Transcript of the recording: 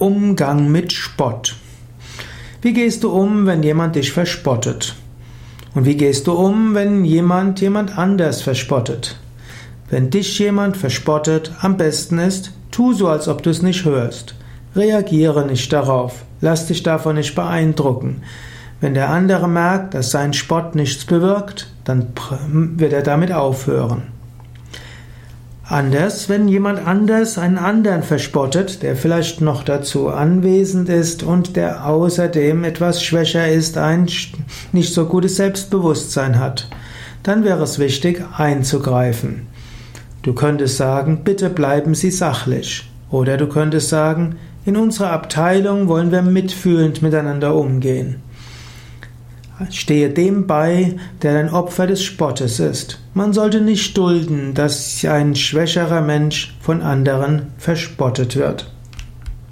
Umgang mit Spott. Wie gehst du um, wenn jemand dich verspottet? Und wie gehst du um, wenn jemand jemand anders verspottet? Wenn dich jemand verspottet, am besten ist, tu so, als ob du es nicht hörst. Reagiere nicht darauf. Lass dich davon nicht beeindrucken. Wenn der andere merkt, dass sein Spott nichts bewirkt, dann wird er damit aufhören. Anders, wenn jemand anders einen anderen verspottet, der vielleicht noch dazu anwesend ist und der außerdem etwas schwächer ist, ein nicht so gutes Selbstbewusstsein hat, dann wäre es wichtig einzugreifen. Du könntest sagen, bitte bleiben Sie sachlich. Oder du könntest sagen, in unserer Abteilung wollen wir mitfühlend miteinander umgehen. Stehe dem bei, der ein Opfer des Spottes ist. Man sollte nicht dulden, dass ein schwächerer Mensch von anderen verspottet wird.